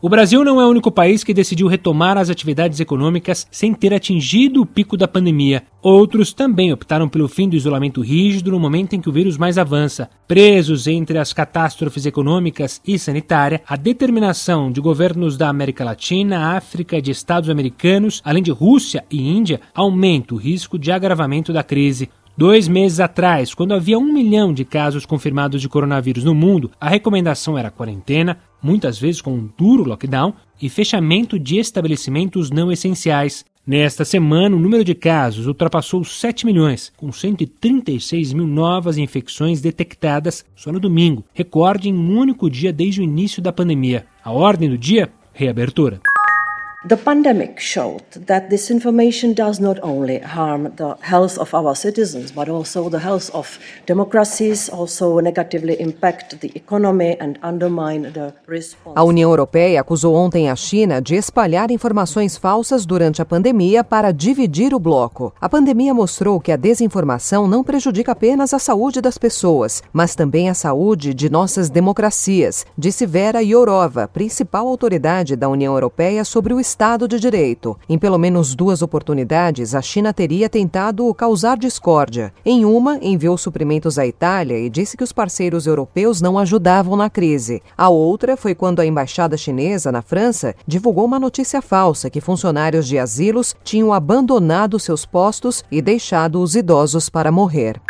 O Brasil não é o único país que decidiu retomar as atividades econômicas sem ter atingido o pico da pandemia. Outros também optaram pelo fim do isolamento rígido no momento em que o vírus mais avança. Presos entre as catástrofes econômicas e sanitária, a determinação de governos da América Latina, África e de Estados americanos, além de Rússia e Índia, aumenta o risco de agravamento da crise. Dois meses atrás, quando havia um milhão de casos confirmados de coronavírus no mundo, a recomendação era quarentena, muitas vezes com um duro lockdown e fechamento de estabelecimentos não essenciais. Nesta semana, o número de casos ultrapassou 7 milhões, com 136 mil novas infecções detectadas só no domingo, recorde em um único dia desde o início da pandemia. A ordem do dia? Reabertura. The pandemic showed that this information does not only harm the health of our citizens, but also the health of democracies, also negatively impact the economy and undermine the response. A União Europeia acusou ontem a China de espalhar informações falsas durante a pandemia para dividir o bloco. A pandemia mostrou que a desinformação não prejudica apenas a saúde das pessoas, mas também a saúde de nossas democracias, disse Vera Jourova, principal autoridade da União Europeia sobre o Estado de Direito. Em pelo menos duas oportunidades, a China teria tentado causar discórdia. Em uma, enviou suprimentos à Itália e disse que os parceiros europeus não ajudavam na crise. A outra foi quando a embaixada chinesa na França divulgou uma notícia falsa que funcionários de asilos tinham abandonado seus postos e deixado os idosos para morrer.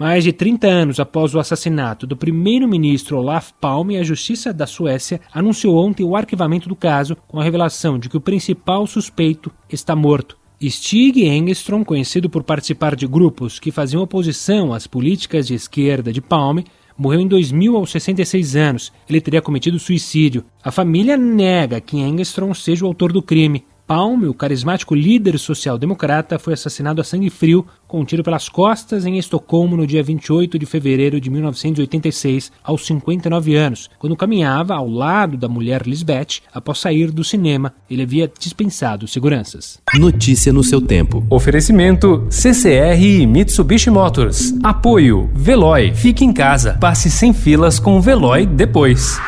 Mais de 30 anos após o assassinato do primeiro-ministro Olaf Palme, a Justiça da Suécia anunciou ontem o arquivamento do caso com a revelação de que o principal suspeito está morto. Stig Engström, conhecido por participar de grupos que faziam oposição às políticas de esquerda de Palme, morreu em 2000 aos 66 anos. Ele teria cometido suicídio. A família nega que Engström seja o autor do crime. Palme, o carismático líder social-democrata, foi assassinado a sangue frio com um tiro pelas costas em Estocolmo no dia 28 de fevereiro de 1986, aos 59 anos, quando caminhava ao lado da mulher Lisbeth após sair do cinema. Ele havia dispensado seguranças. Notícia no seu tempo. Oferecimento CCR e Mitsubishi Motors. Apoio Veloy. Fique em casa. Passe sem filas com o Veloy depois.